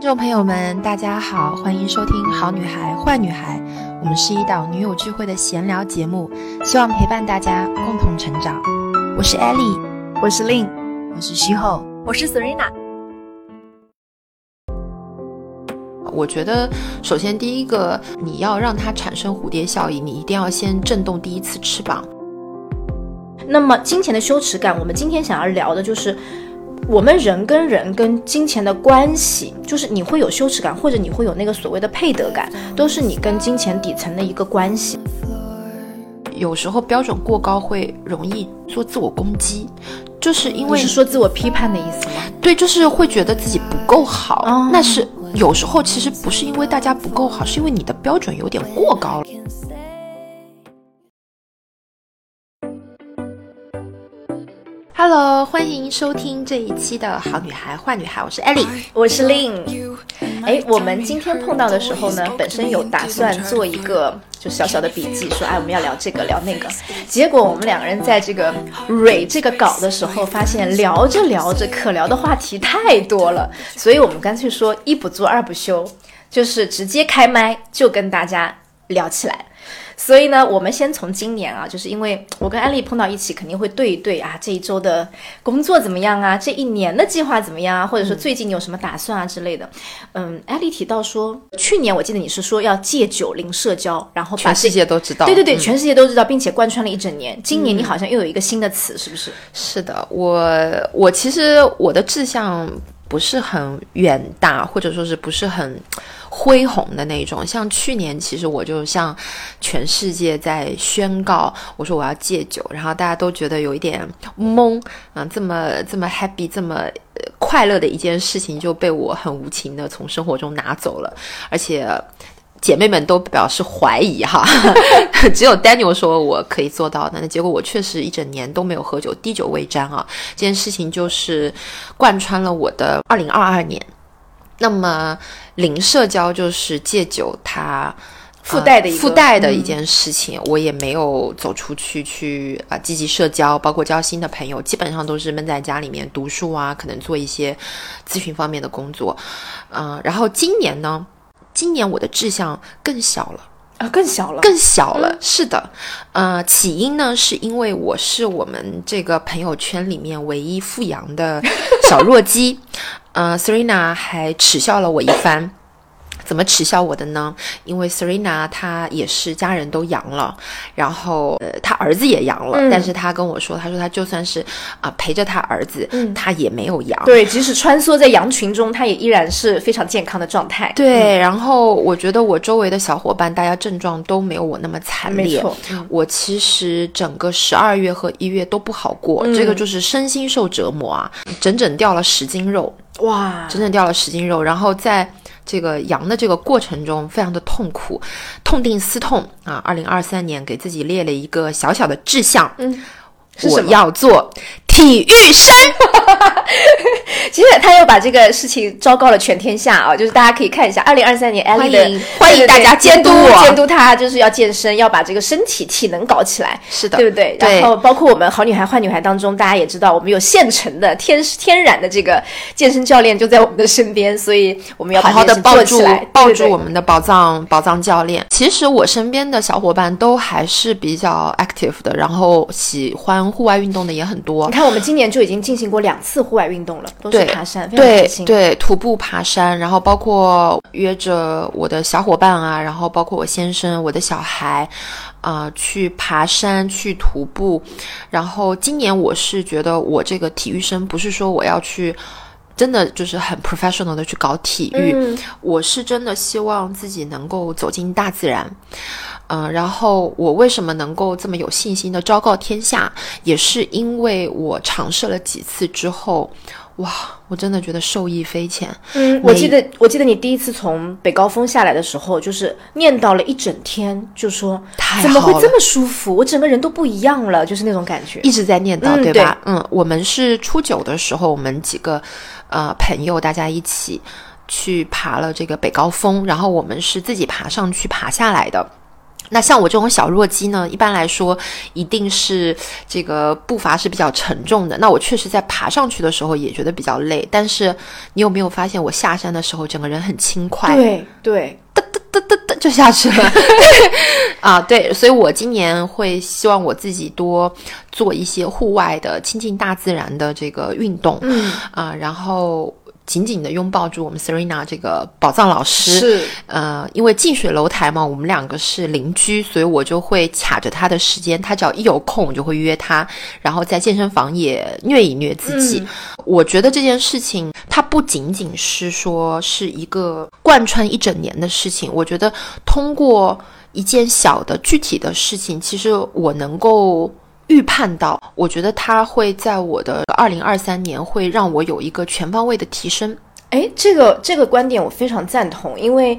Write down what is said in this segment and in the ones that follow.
听众朋友们，大家好，欢迎收听《好女孩坏女孩》，我们是一档女友聚会的闲聊节目，希望陪伴大家共同成长。我是 Ellie，我是 Lin，我是徐后，我是 Serena。我觉得，首先第一个，你要让它产生蝴蝶效应，你一定要先震动第一次翅膀。那么，金钱的羞耻感，我们今天想要聊的就是。我们人跟人跟金钱的关系，就是你会有羞耻感，或者你会有那个所谓的配得感，都是你跟金钱底层的一个关系。有时候标准过高会容易做自我攻击，就是因为是说自我批判的意思吗？对，就是会觉得自己不够好。那是有时候其实不是因为大家不够好，是因为你的标准有点过高了。Hello，欢迎收听这一期的好女孩坏女孩，我是 Ellie，我是 Lin。哎，我们今天碰到的时候呢，本身有打算做一个就小小的笔记，说哎我们要聊这个聊那个，结果我们两个人在这个蕊这个稿的时候，发现聊着聊着可聊的话题太多了，所以我们干脆说一不做二不休，就是直接开麦就跟大家聊起来。所以呢，我们先从今年啊，就是因为我跟安利碰到一起，肯定会对一对啊，这一周的工作怎么样啊，这一年的计划怎么样啊，或者说最近你有什么打算啊之类的。嗯，安利提到说，去年我记得你是说要戒酒零社交，然后全世界都知道。对对对，全世界都知道，并且贯穿了一整年。今年你好像又有一个新的词，是不是？是的，我我其实我的志向不是很远大，或者说是不是很。恢宏的那种，像去年，其实我就向全世界在宣告，我说我要戒酒，然后大家都觉得有一点懵，啊，这么这么 happy，这么快乐的一件事情就被我很无情的从生活中拿走了，而且姐妹们都表示怀疑哈，只有 Daniel 说我可以做到的，那结果我确实一整年都没有喝酒，滴酒未沾啊，这件事情就是贯穿了我的二零二二年。那么，零社交就是戒酒，它附带的附带的一件事情。我也没有走出去去啊积极社交，包括交新的朋友，基本上都是闷在家里面读书啊，可能做一些咨询方面的工作。嗯，然后今年呢，今年我的志向更小了啊，更小了，更小了。是的，呃，起因呢，是因为我是我们这个朋友圈里面唯一富阳的小弱鸡。嗯，Serena 还耻笑了我一番。怎么耻笑我的呢？因为 Serena 她也是家人都阳了，然后呃，她儿子也阳了，但是她跟我说，她说她就算是啊陪着她儿子，嗯她也没有阳。对，即使穿梭在羊群中，她也依然是非常健康的状态。对，然后我觉得我周围的小伙伴，大家症状都没有我那么惨烈。没错，我其实整个十二月和一月都不好过，这个就是身心受折磨啊，整整掉了十斤肉。哇，整整掉了十斤肉，然后在这个阳的这个过程中，非常的痛苦，痛定思痛啊！二零二三年给自己列了一个小小的志向，嗯，我要做体育生。其实他又把这个事情昭告了全天下啊！就是大家可以看一下，二零二三年艾丽的欢迎大家监督我，监督他就是要健身，要把这个身体体能搞起来，是的，对不对？然后包括我们好女孩坏女孩当中，大家也知道，我们有现成的天天然的这个健身教练就在我们的身边，所以我们要好好的抱住抱住我们的宝藏宝藏教练。其实我身边的小伙伴都还是比较 active 的，然后喜欢户外运动的也很多。你看，我们今年就已经进行过两次户外运动了，都是爬山，对对，徒步爬山，然后包括约着我的小伙伴啊，然后包括我先生、我的小孩，啊，去爬山、去徒步。然后今年我是觉得我这个体育生不是说我要去，真的就是很 professional 的去搞体育，我是真的希望自己能够走进大自然。嗯，然后我为什么能够这么有信心的昭告天下，也是因为我尝试了几次之后。哇，我真的觉得受益匪浅。嗯，我记得，我记得你第一次从北高峰下来的时候，就是念叨了一整天，就说怎么会这么舒服，我整个人都不一样了，就是那种感觉，一直在念叨，对吧？嗯，我们是初九的时候，我们几个呃朋友大家一起去爬了这个北高峰，然后我们是自己爬上去爬下来的。那像我这种小弱鸡呢，一般来说一定是这个步伐是比较沉重的。那我确实在爬上去的时候也觉得比较累，但是你有没有发现我下山的时候整个人很轻快？对对，噔噔噔噔噔就下去了。啊，对，所以我今年会希望我自己多做一些户外的亲近大自然的这个运动。嗯啊，然后。紧紧的拥抱住我们 Serena 这个宝藏老师，是呃，因为近水楼台嘛，我们两个是邻居，所以我就会卡着他的时间，他只要一有空，我就会约他，然后在健身房也虐一虐自己。我觉得这件事情，它不仅仅是说是一个贯穿一整年的事情，我觉得通过一件小的具体的事情，其实我能够。预判到，我觉得它会在我的二零二三年会让我有一个全方位的提升。哎，这个这个观点我非常赞同，因为，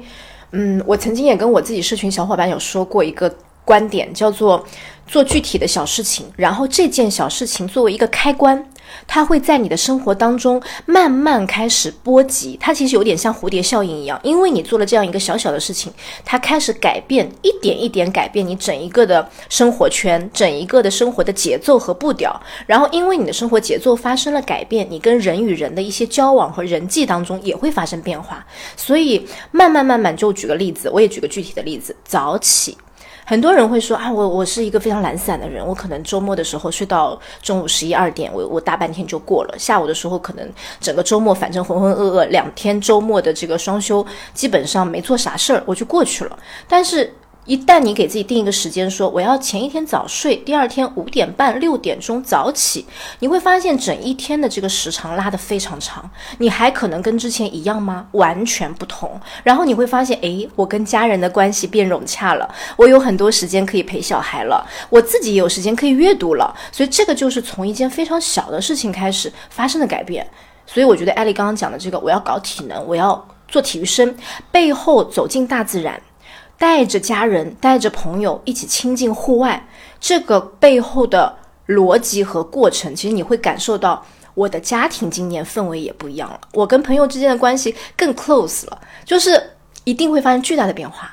嗯，我曾经也跟我自己社群小伙伴有说过一个观点，叫做做具体的小事情，然后这件小事情作为一个开关。它会在你的生活当中慢慢开始波及，它其实有点像蝴蝶效应一样，因为你做了这样一个小小的事情，它开始改变，一点一点改变你整一个的生活圈，整一个的生活的节奏和步调。然后，因为你的生活节奏发生了改变，你跟人与人的一些交往和人际当中也会发生变化。所以，慢慢慢慢，就举个例子，我也举个具体的例子，早起。很多人会说啊，我我是一个非常懒散的人，我可能周末的时候睡到中午十一二点，我我大半天就过了。下午的时候可能整个周末反正浑浑噩噩，两天周末的这个双休基本上没做啥事儿，我就过去了。但是。一旦你给自己定一个时间，说我要前一天早睡，第二天五点半、六点钟早起，你会发现整一天的这个时长拉得非常长。你还可能跟之前一样吗？完全不同。然后你会发现，诶，我跟家人的关系变融洽了，我有很多时间可以陪小孩了，我自己也有时间可以阅读了。所以这个就是从一件非常小的事情开始发生的改变。所以我觉得艾丽刚刚讲的这个，我要搞体能，我要做体育生，背后走进大自然。带着家人，带着朋友一起亲近户外，这个背后的逻辑和过程，其实你会感受到我的家庭经验氛围也不一样了，我跟朋友之间的关系更 close 了，就是一定会发生巨大的变化。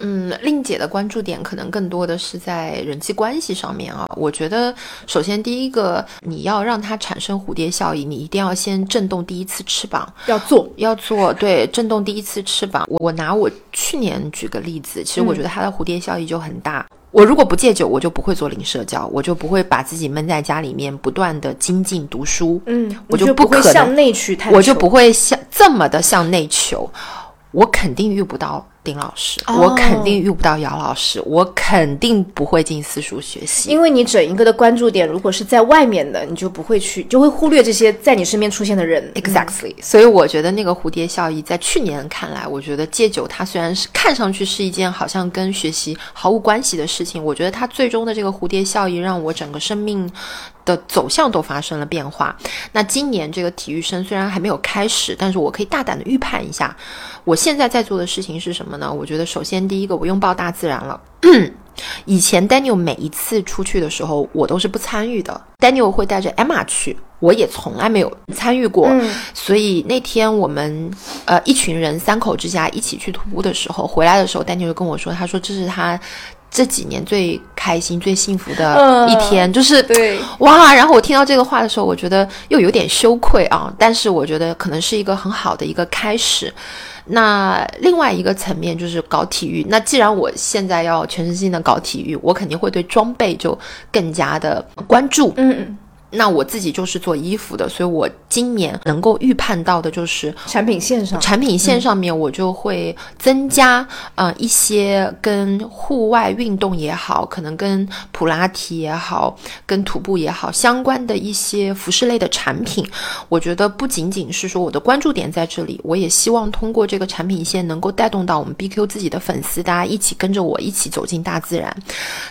嗯，令姐的关注点可能更多的是在人际关系上面啊。我觉得，首先第一个，你要让它产生蝴蝶效应，你一定要先震动第一次翅膀，要做，要做，对，震动第一次翅膀。我拿我去年举个例子，其实我觉得它的蝴蝶效应就很大。我如果不戒酒，我就不会做零社交，我就不会把自己闷在家里面不断的精进读书。嗯，我就不可能向内去探，我就不会向这么的向内求，我肯定遇不到。丁老师，我肯定遇不到姚老师，我肯定不会进私塾学习，因为你整一个的关注点如果是在外面的，你就不会去，就会忽略这些在你身边出现的人。Exactly，所以我觉得那个蝴蝶效应在去年看来，我觉得戒酒它虽然是看上去是一件好像跟学习毫无关系的事情，我觉得它最终的这个蝴蝶效应让我整个生命的走向都发生了变化。那今年这个体育生虽然还没有开始，但是我可以大胆的预判一下，我现在在做的事情是什么？呢，我觉得首先第一个，我拥抱大自然了。以前 Daniel 每一次出去的时候，我都是不参与的。Daniel 会带着 Emma 去，我也从来没有参与过。所以那天我们呃一群人三口之家一起去徒步的时候，回来的时候，Daniel 就跟我说，他说这是他这几年最开心、最幸福的一天，就是对哇。然后我听到这个话的时候，我觉得又有点羞愧啊，但是我觉得可能是一个很好的一个开始。那另外一个层面就是搞体育。那既然我现在要全身心的搞体育，我肯定会对装备就更加的关注。嗯。那我自己就是做衣服的，所以我今年能够预判到的就是产品线上，产品线上面我就会增加呃一些跟户外运动也好，可能跟普拉提也好，跟徒步也好相关的一些服饰类的产品。我觉得不仅仅是说我的关注点在这里，我也希望通过这个产品线能够带动到我们 BQ 自己的粉丝，大家一起跟着我一起走进大自然。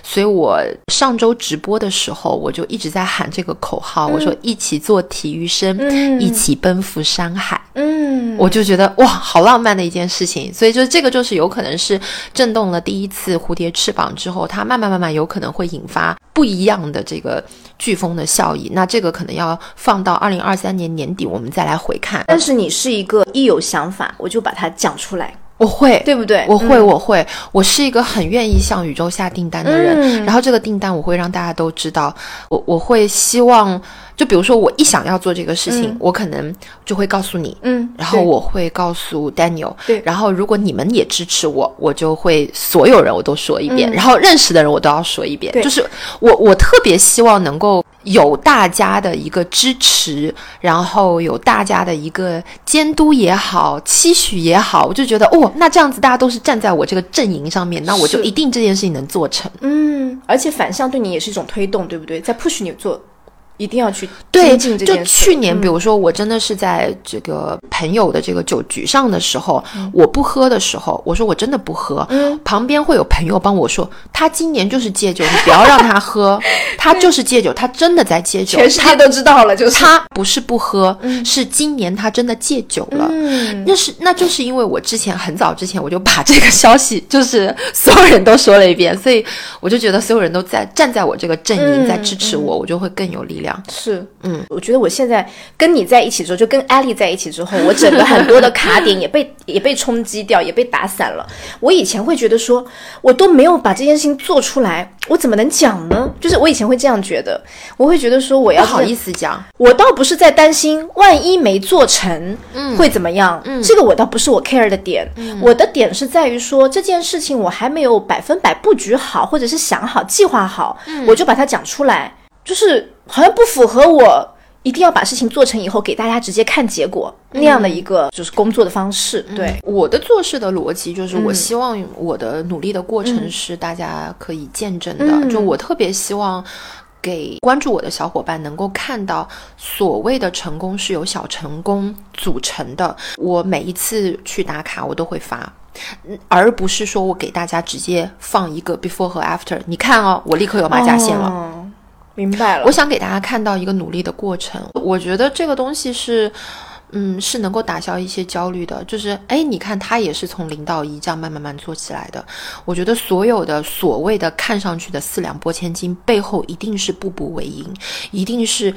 所以我上周直播的时候，我就一直在喊这个口。口号，我说一起做体育生，一起奔赴山海。嗯，我就觉得哇，好浪漫的一件事情。所以就这个就是有可能是震动了第一次蝴蝶翅膀之后，它慢慢慢慢有可能会引发不一样的这个飓风的效益。那这个可能要放到二零二三年年底我们再来回看。但是你是一个一有想法我就把它讲出来。我会，对不对？我会，我会，我是一个很愿意向宇宙下订单的人。然后这个订单我会让大家都知道，我我会希望，就比如说我一想要做这个事情，我可能就会告诉你，嗯，然后我会告诉 Daniel，对，然后如果你们也支持我，我就会所有人我都说一遍，然后认识的人我都要说一遍，就是我我特别希望能够。有大家的一个支持，然后有大家的一个监督也好，期许也好，我就觉得哦，那这样子大家都是站在我这个阵营上面，那我就一定这件事情能做成。嗯，而且反向对你也是一种推动，对不对？在 push 你做。一定要去对，就去年，比如说我真的是在这个朋友的这个酒局上的时候，我不喝的时候，我说我真的不喝。嗯，旁边会有朋友帮我说，他今年就是戒酒，你不要让他喝，他就是戒酒，他真的在戒酒，全世界都知道了，就是。他不是不喝，是今年他真的戒酒了。嗯，那是那就是因为我之前很早之前我就把这个消息就是所有人都说了一遍，所以我就觉得所有人都在站在我这个阵营在支持我，我就会更有力量。是，嗯，我觉得我现在跟你在一起之后，就跟艾丽在一起之后，我整个很多的卡点也被也被冲击掉，也被打散了。我以前会觉得说，我都没有把这件事情做出来，我怎么能讲呢？就是我以前会这样觉得，我会觉得说，我要好意思讲，我倒不是在担心万一没做成，嗯，会怎么样？嗯，这个我倒不是我 care 的点，我的点是在于说这件事情我还没有百分百布局好，或者是想好计划好，我就把它讲出来。就是好像不符合我一定要把事情做成以后给大家直接看结果那样的一个就是工作的方式。对我的做事的逻辑就是，我希望我的努力的过程是大家可以见证的。就我特别希望给关注我的小伙伴能够看到，所谓的成功是由小成功组成的。我每一次去打卡，我都会发，而不是说我给大家直接放一个 before 和 after。你看哦，我立刻有马甲线了。明白了，我想给大家看到一个努力的过程。我觉得这个东西是，嗯，是能够打消一些焦虑的。就是，哎，你看他也是从零到一这样慢慢慢做起来的。我觉得所有的所谓的看上去的四两拨千斤，背后一定是步步为营，一定是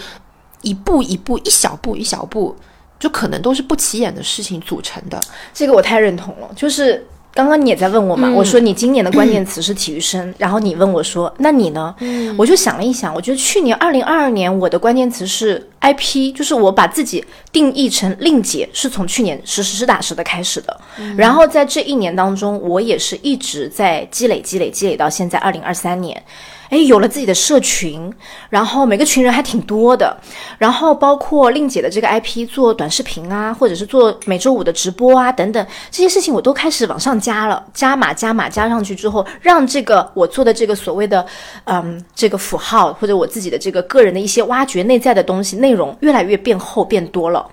一步一步、一小步一小步，就可能都是不起眼的事情组成的。这个我太认同了，就是。刚刚你也在问我嘛？我说你今年的关键词是体育生，然后你问我说，那你呢？我就想了一想，我觉得去年二零二二年我的关键词是 IP，就是我把自己定义成令姐，是从去年实实打实的开始的。然后在这一年当中，我也是一直在积累、积累、积累到现在二零二三年。哎，有了自己的社群，然后每个群人还挺多的，然后包括令姐的这个 IP 做短视频啊，或者是做每周五的直播啊等等这些事情，我都开始往上加了，加码加码加上去之后，让这个我做的这个所谓的嗯这个符号或者我自己的这个个人的一些挖掘内在的东西内容越来越变厚变多了。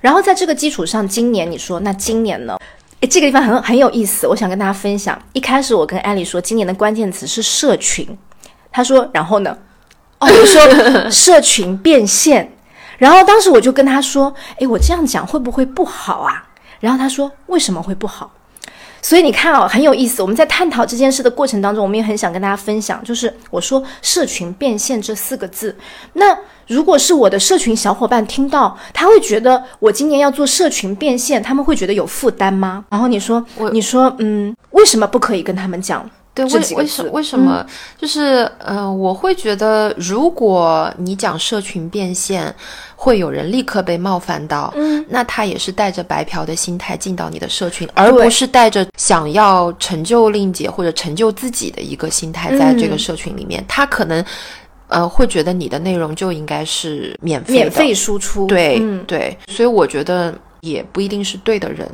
然后在这个基础上，今年你说那今年呢？诶，这个地方很很有意思，我想跟大家分享。一开始我跟艾丽说，今年的关键词是社群。他说：“然后呢？哦，我说社群变现。然后当时我就跟他说：‘哎，我这样讲会不会不好啊？’然后他说：‘为什么会不好？’所以你看哦，很有意思。我们在探讨这件事的过程当中，我们也很想跟大家分享，就是我说‘社群变现’这四个字。那如果是我的社群小伙伴听到，他会觉得我今年要做社群变现，他们会觉得有负担吗？然后你说，你说，嗯，为什么不可以跟他们讲？”对，为为什为什么就是呃，我会觉得，如果你讲社群变现，会有人立刻被冒犯到，嗯，那他也是带着白嫖的心态进到你的社群，而不是带着想要成就令姐或者成就自己的一个心态在这个社群里面，他可能呃会觉得你的内容就应该是免费免费输出，对对，所以我觉得也不一定是对的人。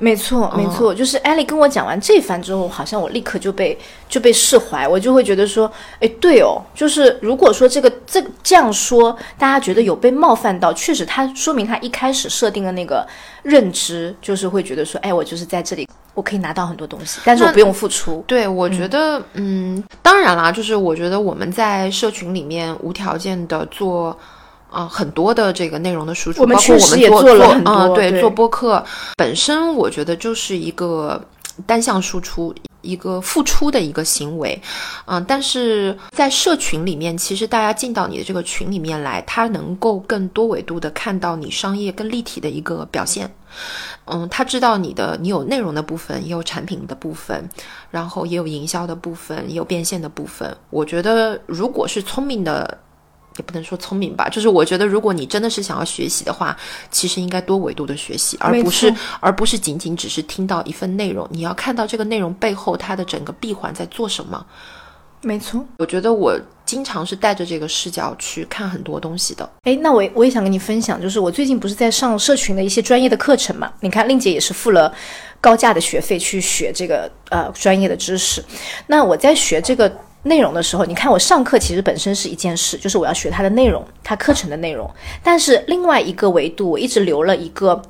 没错，没错，就是艾丽跟我讲完这番之后，好像我立刻就被就被释怀，我就会觉得说，哎，对哦，就是如果说这个这这样说，大家觉得有被冒犯到，确实，他说明他一开始设定的那个认知，就是会觉得说，哎，我就是在这里，我可以拿到很多东西，但是我不用付出。对，我觉得，嗯，当然啦，就是我觉得我们在社群里面无条件的做。啊，很多的这个内容的输出，包括我们做做啊，对，做播客本身，我觉得就是一个单向输出，一个付出的一个行为，嗯，但是在社群里面，其实大家进到你的这个群里面来，他能够更多维度的看到你商业更立体的一个表现，嗯，他知道你的，你有内容的部分，也有产品的部分，然后也有营销的部分，也有变现的部分。我觉得，如果是聪明的，也不能说聪明吧，就是我觉得，如果你真的是想要学习的话，其实应该多维度的学习，而不是而不是仅仅只是听到一份内容，你要看到这个内容背后它的整个闭环在做什么。没错，我觉得我经常是带着这个视角去看很多东西的。哎，那我我也想跟你分享，就是我最近不是在上社群的一些专业的课程嘛？你看，令姐也是付了高价的学费去学这个呃专业的知识。那我在学这个内容的时候，你看我上课其实本身是一件事，就是我要学它的内容，它课程的内容。但是另外一个维度，我一直留了一个。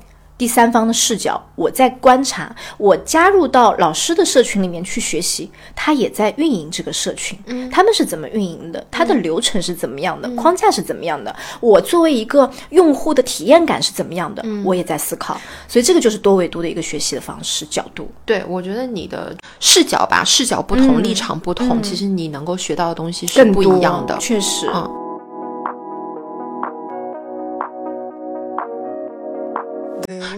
第三方的视角，我在观察。我加入到老师的社群里面去学习，他也在运营这个社群。嗯，他们是怎么运营的？他的流程是怎么样的？框架是怎么样的？我作为一个用户的体验感是怎么样的？我也在思考。所以这个就是多维度的一个学习的方式角度。对，我觉得你的视角吧，视角不同，立场不同，其实你能够学到的东西是不一样的。确实，嗯。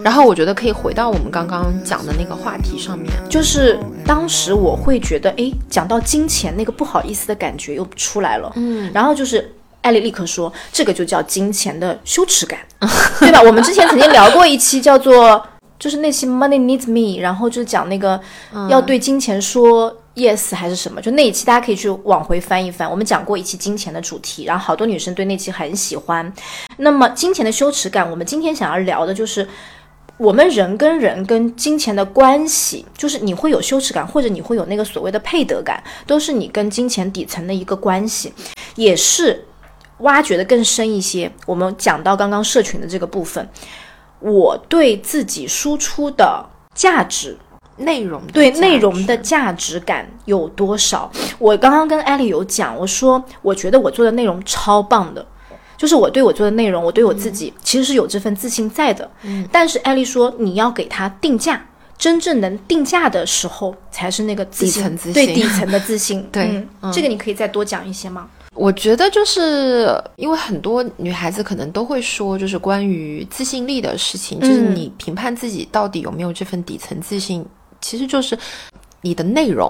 然后我觉得可以回到我们刚刚讲的那个话题上面，就是当时我会觉得，哎，讲到金钱那个不好意思的感觉又出来了，嗯，然后就是艾丽立刻说，这个就叫金钱的羞耻感，对吧？我们之前曾经聊过一期叫做，就是那期 Money Needs Me，然后就是讲那个要对金钱说 yes 还是什么，就那一期大家可以去往回翻一翻，我们讲过一期金钱的主题，然后好多女生对那期很喜欢。那么金钱的羞耻感，我们今天想要聊的就是。我们人跟人跟金钱的关系，就是你会有羞耻感，或者你会有那个所谓的配得感，都是你跟金钱底层的一个关系，也是挖掘的更深一些。我们讲到刚刚社群的这个部分，我对自己输出的价值内容，对内容的价值感有多少？我刚刚跟艾丽有讲，我说我觉得我做的内容超棒的。就是我对我做的内容，我对我自己其实是有这份自信在的。嗯，但是艾丽说，你要给他定价，真正能定价的时候，才是那个底层自信，对底层的自信。对，这个你可以再多讲一些吗？我觉得就是因为很多女孩子可能都会说，就是关于自信力的事情，就是你评判自己到底有没有这份底层自信，其实就是你的内容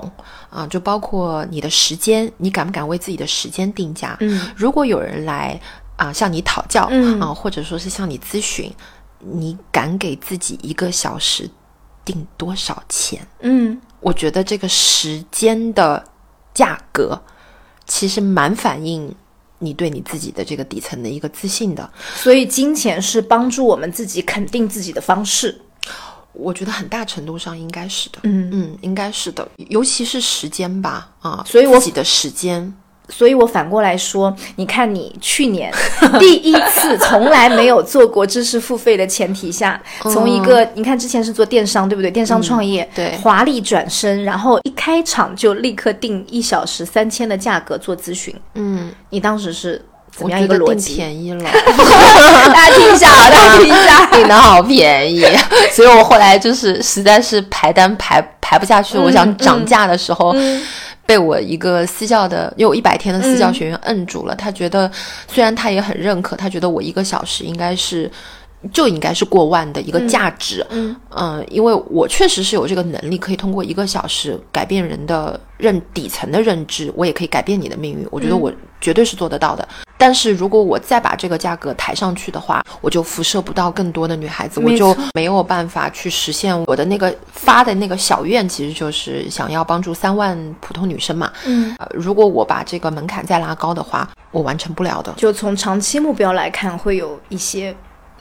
啊，就包括你的时间，你敢不敢为自己的时间定价？嗯，如果有人来。啊，向你讨教啊，或者说是向你咨询，你敢给自己一个小时定多少钱？嗯，我觉得这个时间的价格其实蛮反映你对你自己的这个底层的一个自信的。所以，金钱是帮助我们自己肯定自己的方式。我觉得很大程度上应该是的。嗯嗯，应该是的，尤其是时间吧。啊，所以我自己的时间。所以我反过来说，你看你去年第一次从来没有做过知识付费的前提下，从一个你看之前是做电商对不对？电商创业，对，华丽转身，然后一开场就立刻定一小时三千的价格做咨询。嗯，你当时是怎么样一个逻辑？便宜了，大家听一下啊，大家听一下，订的好便宜。所以我后来就是实在是排单排排不下去，我想涨价的时候。被我一个私教的因为我一百天的私教学员摁住了，他觉得虽然他也很认可，他觉得我一个小时应该是就应该是过万的一个价值，嗯嗯，因为我确实是有这个能力，可以通过一个小时改变人的认底层的认知，我也可以改变你的命运，我觉得我绝对是做得到的。但是如果我再把这个价格抬上去的话，我就辐射不到更多的女孩子，我就没有办法去实现我的那个发的那个小愿，其实就是想要帮助三万普通女生嘛。嗯，呃，如果我把这个门槛再拉高的话，我完成不了的。就从长期目标来看，会有一些。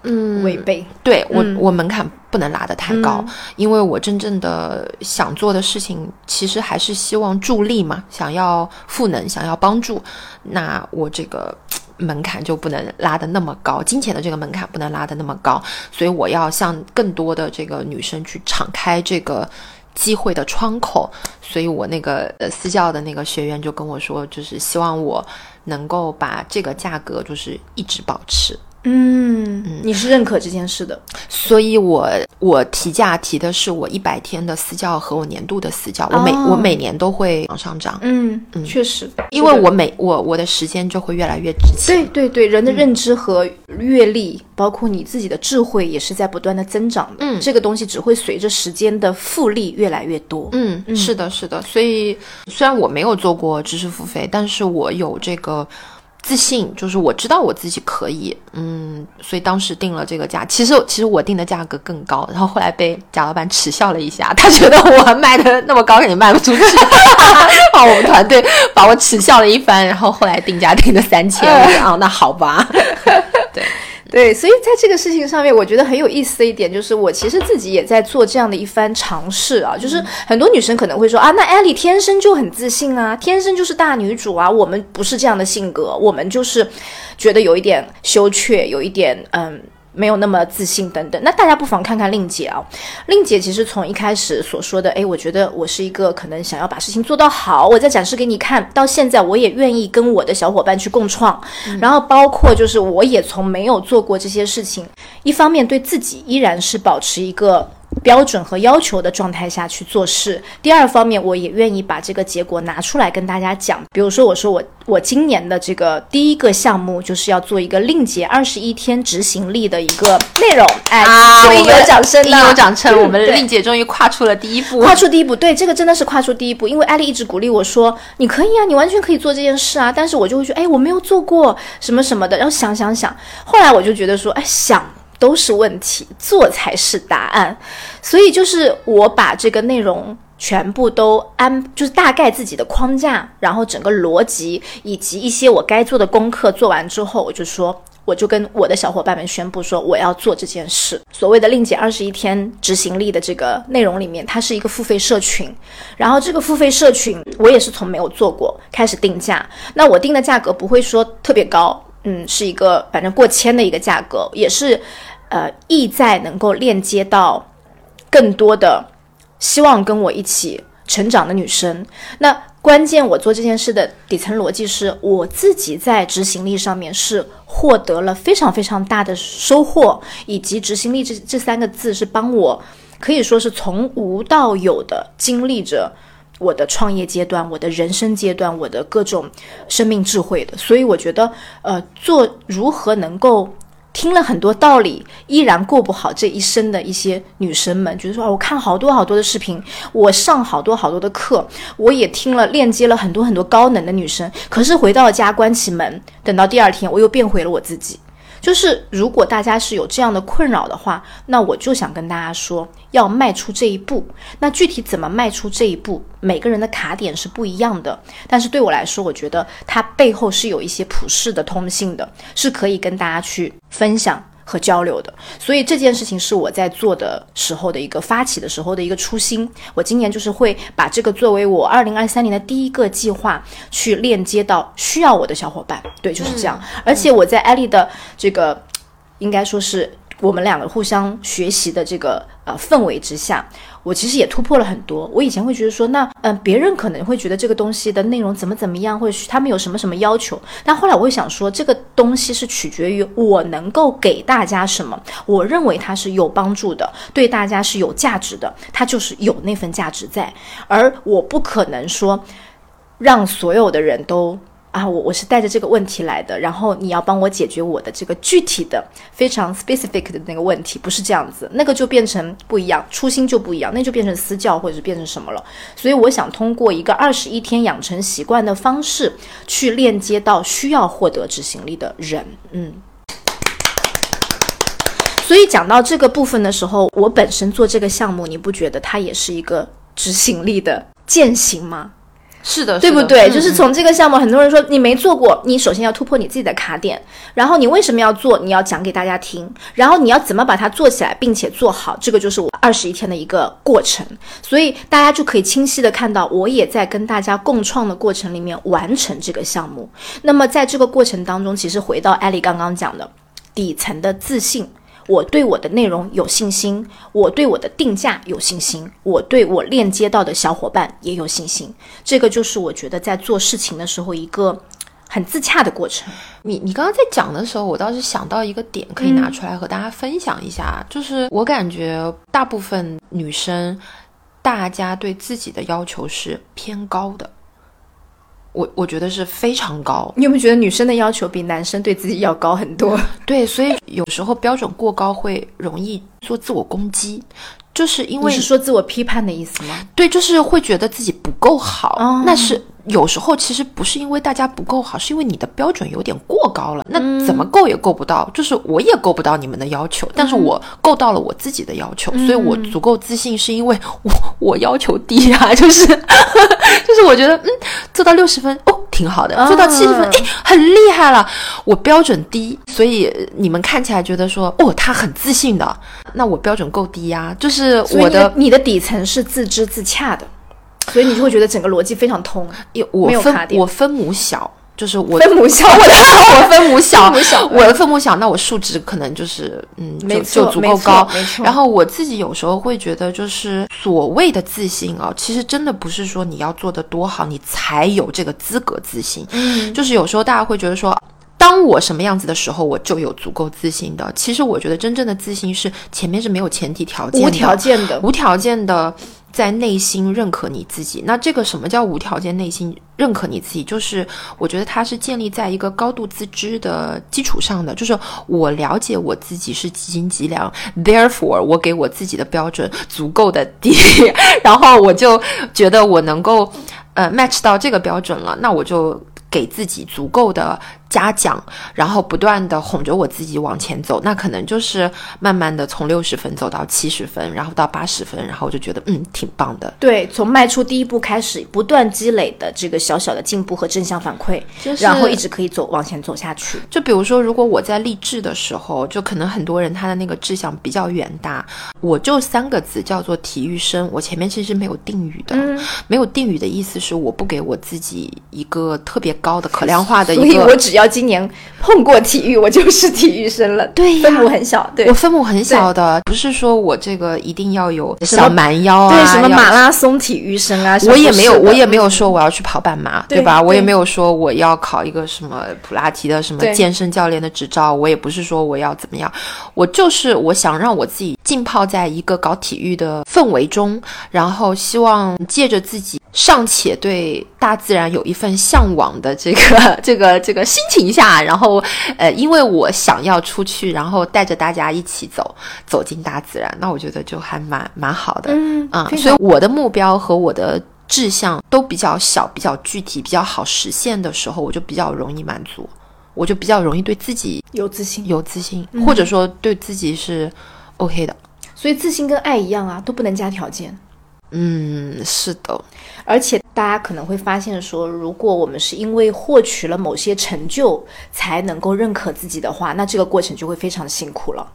嗯，违背。对我，我门槛不能拉得太高，因为我真正的想做的事情，其实还是希望助力嘛，想要赋能，想要帮助，那我这个门槛就不能拉得那么高，金钱的这个门槛不能拉得那么高，所以我要向更多的这个女生去敞开这个机会的窗口，所以我那个呃私教的那个学员就跟我说，就是希望我能够把这个价格就是一直保持。嗯，你是认可这件事的，所以我我提价提的是我一百天的私教和我年度的私教，我每我每年都会往上涨。嗯嗯，确实，因为我每我我的时间就会越来越值钱。对对对，人的认知和阅历，包括你自己的智慧，也是在不断的增长的。嗯，这个东西只会随着时间的复利越来越多。嗯，是的，是的。所以虽然我没有做过知识付费，但是我有这个。自信就是我知道我自己可以，嗯，所以当时定了这个价。其实其实我定的价格更高，然后后来被贾老板耻笑了一下，他觉得我卖的那么高肯定卖不出去，把我们团队把我耻笑了一番，然后后来定价定的三千，啊，那好吧，对。对，所以在这个事情上面，我觉得很有意思的一点就是，我其实自己也在做这样的一番尝试啊。就是很多女生可能会说啊，那艾丽天生就很自信啊，天生就是大女主啊。我们不是这样的性格，我们就是觉得有一点羞怯，有一点嗯。没有那么自信等等，那大家不妨看看令姐啊。令姐其实从一开始所说的，哎，我觉得我是一个可能想要把事情做到好，我再展示给你看到现在，我也愿意跟我的小伙伴去共创。然后包括就是我也从没有做过这些事情，一方面对自己依然是保持一个。标准和要求的状态下去做事。第二方面，我也愿意把这个结果拿出来跟大家讲。比如说，我说我我今年的这个第一个项目就是要做一个令姐二十一天执行力的一个内容。哎，啊，应有掌声，应有掌声。我们 令姐终于跨出了第一步，跨出第一步。对，这个真的是跨出第一步。因为艾丽一直鼓励我说：“你可以啊，你完全可以做这件事啊。”但是我就会说：“哎，我没有做过什么什么的。”然后想想想，后来我就觉得说：“哎，想。”都是问题，做才是答案。所以就是我把这个内容全部都安，就是大概自己的框架，然后整个逻辑以及一些我该做的功课做完之后，我就说，我就跟我的小伙伴们宣布说，我要做这件事。所谓的令姐二十一天执行力的这个内容里面，它是一个付费社群，然后这个付费社群我也是从没有做过开始定价。那我定的价格不会说特别高，嗯，是一个反正过千的一个价格，也是。呃，意在能够链接到更多的希望跟我一起成长的女生。那关键，我做这件事的底层逻辑是我自己在执行力上面是获得了非常非常大的收获，以及执行力这这三个字是帮我可以说是从无到有的经历着我的创业阶段、我的人生阶段、我的各种生命智慧的。所以我觉得，呃，做如何能够。听了很多道理，依然过不好这一生的一些女生们，觉得说啊，我看好多好多的视频，我上好多好多的课，我也听了链接了很多很多高能的女生，可是回到家关起门，等到第二天，我又变回了我自己。就是如果大家是有这样的困扰的话，那我就想跟大家说，要迈出这一步。那具体怎么迈出这一步，每个人的卡点是不一样的。但是对我来说，我觉得它背后是有一些普世的通性的，是可以跟大家去分享。和交流的，所以这件事情是我在做的时候的一个发起的时候的一个初心。我今年就是会把这个作为我二零二三年的第一个计划，去链接到需要我的小伙伴。对，就是这样。而且我在艾丽的这个，应该说是我们两个互相学习的这个呃氛围之下。我其实也突破了很多。我以前会觉得说，那嗯，别人可能会觉得这个东西的内容怎么怎么样，或者他们有什么什么要求。但后来我会想说，这个东西是取决于我能够给大家什么。我认为它是有帮助的，对大家是有价值的，它就是有那份价值在。而我不可能说，让所有的人都。啊，我我是带着这个问题来的，然后你要帮我解决我的这个具体的、非常 specific 的那个问题，不是这样子，那个就变成不一样，初心就不一样，那就变成私教或者是变成什么了。所以我想通过一个二十一天养成习惯的方式，去链接到需要获得执行力的人。嗯，所以讲到这个部分的时候，我本身做这个项目，你不觉得它也是一个执行力的践行吗？是的，对不对？就是从这个项目，很多人说你没做过，你首先要突破你自己的卡点，然后你为什么要做，你要讲给大家听，然后你要怎么把它做起来，并且做好，这个就是我二十一天的一个过程。所以大家就可以清晰的看到，我也在跟大家共创的过程里面完成这个项目。那么在这个过程当中，其实回到艾丽刚刚讲的底层的自信。我对我的内容有信心，我对我的定价有信心，我对我链接到的小伙伴也有信心。这个就是我觉得在做事情的时候一个很自洽的过程。你你刚刚在讲的时候，我倒是想到一个点，可以拿出来和大家分享一下，就是我感觉大部分女生，大家对自己的要求是偏高的。我我觉得是非常高。你有没有觉得女生的要求比男生对自己要高很多？对，所以有时候标准过高会容易做自我攻击，就是因为你是说自我批判的意思吗？对，就是会觉得自己不够好。哦那是有时候其实不是因为大家不够好，是因为你的标准有点过高了。那怎么够也够不到，就是我也够不到你们的要求，但是我够到了我自己的要求，所以我足够自信，是因为我我要求低啊，就是就是我觉得嗯，做到六十分哦。挺好的，做到七十分，哎，很厉害了。我标准低，所以你们看起来觉得说，哦，他很自信的，那我标准够低呀、就是我的你的底层是自知自洽的，所以你就会觉得整个逻辑非常通。因我分我分母小，就是我分母小，我的 我分母小，母小我的分母小，那我数值可能就是嗯，没就就足够高然后我自己有时候会觉得，就是所谓的自信啊，其实真的不是说你要做的多好，你才有这个资格自信。嗯，就是有时候大家会觉得说。当我什么样子的时候，我就有足够自信的。其实我觉得真正的自信是前面是没有前提条件的，无条件的。无条件的在内心认可你自己。那这个什么叫无条件内心认可你自己？就是我觉得它是建立在一个高度自知的基础上的，就是我了解我自己是几斤几两，therefore 我给我自己的标准足够的低，然后我就觉得我能够呃 match 到这个标准了，那我就。给自己足够的嘉奖，然后不断的哄着我自己往前走，那可能就是慢慢的从六十分走到七十分，然后到八十分，然后我就觉得嗯挺棒的。对，从迈出第一步开始，不断积累的这个小小的进步和正向反馈，就是然后一直可以走往前走下去。就比如说，如果我在励志的时候，就可能很多人他的那个志向比较远大，我就三个字叫做体育生。我前面其实没有定语的，嗯没有定语的意思是我不给我自己一个特别高的可量化的一个。以我只要今年碰过体育，我就是体育生了。对呀分母很小，对我。分母很小的，不是说我这个一定要有小蛮腰啊，对，什么马拉松体育生啊，我也没有，我也没有说我要去跑半马，对吧？我也没有说我要考一个什么普拉提的什么健身教练的执照，我也不是说我要怎么样，我就是我想让我自己浸泡在一个搞体育的氛围中，然后希望借着自己尚且对大自然有一份向往的这个 这个这个心情下，然后呃，因为我想要出去，然后带着大家一起走走进大自然，那我觉得就还蛮蛮好的。嗯啊、所以我的目标和我的志向都比较小、比较具体、比较好实现的时候，我就比较容易满足，我就比较容易对自己有自信。有自信，嗯或者说对自己是 OK 的。所以自信跟爱一样啊，都不能加条件。嗯，是的，而且大家可能会发现说，如果我们是因为获取了某些成就才能够认可自己的话，那这个过程就会非常辛苦了。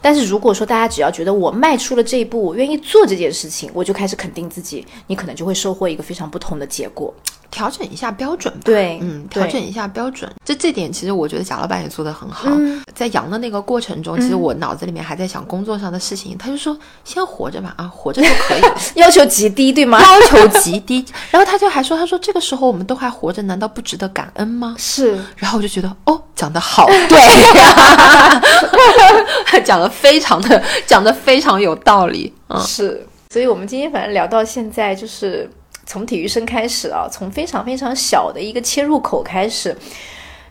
但是如果说大家只要觉得我迈出了这一步，我愿意做这件事情，我就开始肯定自己，你可能就会收获一个非常不同的结果。调整一下标准吧。对嗯，调整一下标准，这这点其实我觉得贾老板也做得很好。嗯在阳的那个过程中，其实我脑子里面还在想工作上的事情，他就说先活着吧，啊，活着就可以了。要求极低，对吗？要求极低。然后他就还说，他说这个时候我们都还活着，难道不值得感恩吗？是，然后我就觉得，哦，讲得好，对，讲得非常的，讲得非常有道理，嗯，是，所以我们今天反正聊到现在，就是从体育生开始啊，从非常非常小的一个切入口开始，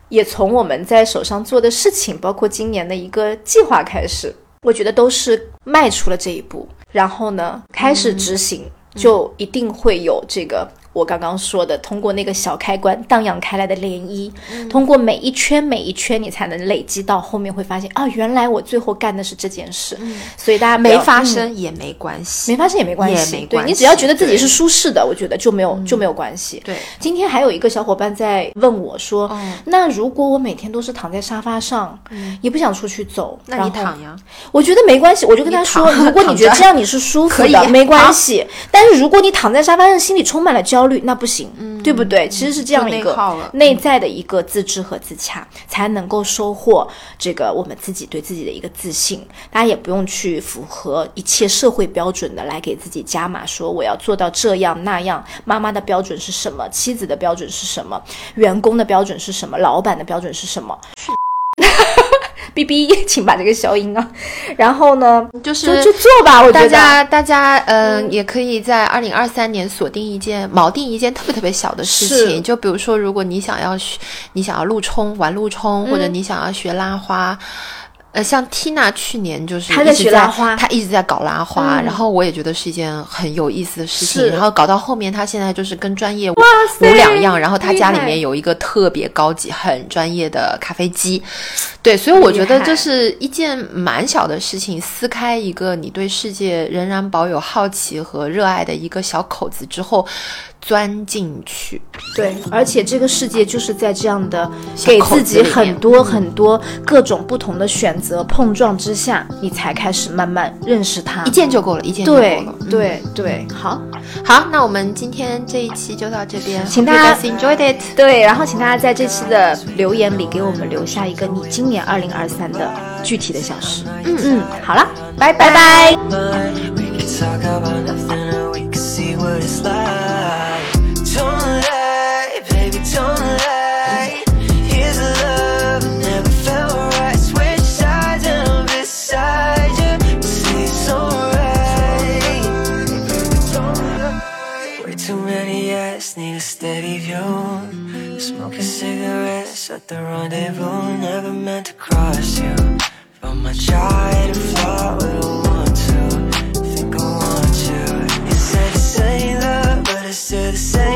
也从我们在手上做的事情，包括今年的一个计划开始，我觉得都是迈出了这一步，然后呢，开始执行，就一定会有这个。我刚刚说的，通过那个小开关荡漾开来的涟漪，通过每一圈每一圈，你才能累积到后面会发现啊，原来我最后干的是这件事。所以大家没发嗯生也没关系，没发生也没关系，也没关系。对你只要觉得自己是舒适的，我觉得就没有、就没有关系。对，今天还有一个小伙伴在问我说：“哦那如果我每天都是躺在沙发上，也不想出去走，那你躺呀，我觉得没关系，我就跟他说，如果你觉得这样你是舒服的，没关系。但是如果你躺在沙发上，心里充满了焦焦虑，那不行，对不对？其实是这样一个内在的一个自知和自洽，才能够收获这个我们自己对自己的一个自信。大家也不用去符合一切社会标准的来给自己加码，说我要做到这样那样。妈妈的标准是什么？妻子的标准是什么？员工的标准是什么？老板的标准是什么？B B，请把这个消音啊。然后呢，就是就做吧。我觉得大家大家嗯，也可以在二零二三年锁定一件锚定一件特别特别小的事情。就比如说，如果你想要学，你想要路冲玩路冲，或者你想要学拉花。呃，像 Tina 去年就是她在学拉花，她一直在搞拉花，然后我也觉得是一件很有意思的事情。然后搞到后面，她现在就是跟专业无两样。然后她家里面有一个特别高级、很专业的咖啡机。对，所以我觉得这是一件蛮小的事情，撕开一个你对世界仍然保有好奇和热爱的一个小口子之后。钻进去，对，而且这个世界就是在这样的给自己很多很多各种不同的选择碰撞之下，你才开始慢慢认识它。一件就够了，一件就够了。对对，好，好，那我们今天这一期就到这边，请大家 enjoyed it。对，然后请大家在这期的留言里给我们留下一个你今年二零二三的具体的小事。嗯嗯，好了，拜拜拜。what it's like. Don't lie, baby, don't lie. Here's a love I never felt right. Switch sides and I'm beside you. See, it's alright. Way too many yes, need a steady view. Smoking cigarettes at the rendezvous. Never meant to cross you. From my child, a flaw Say the same.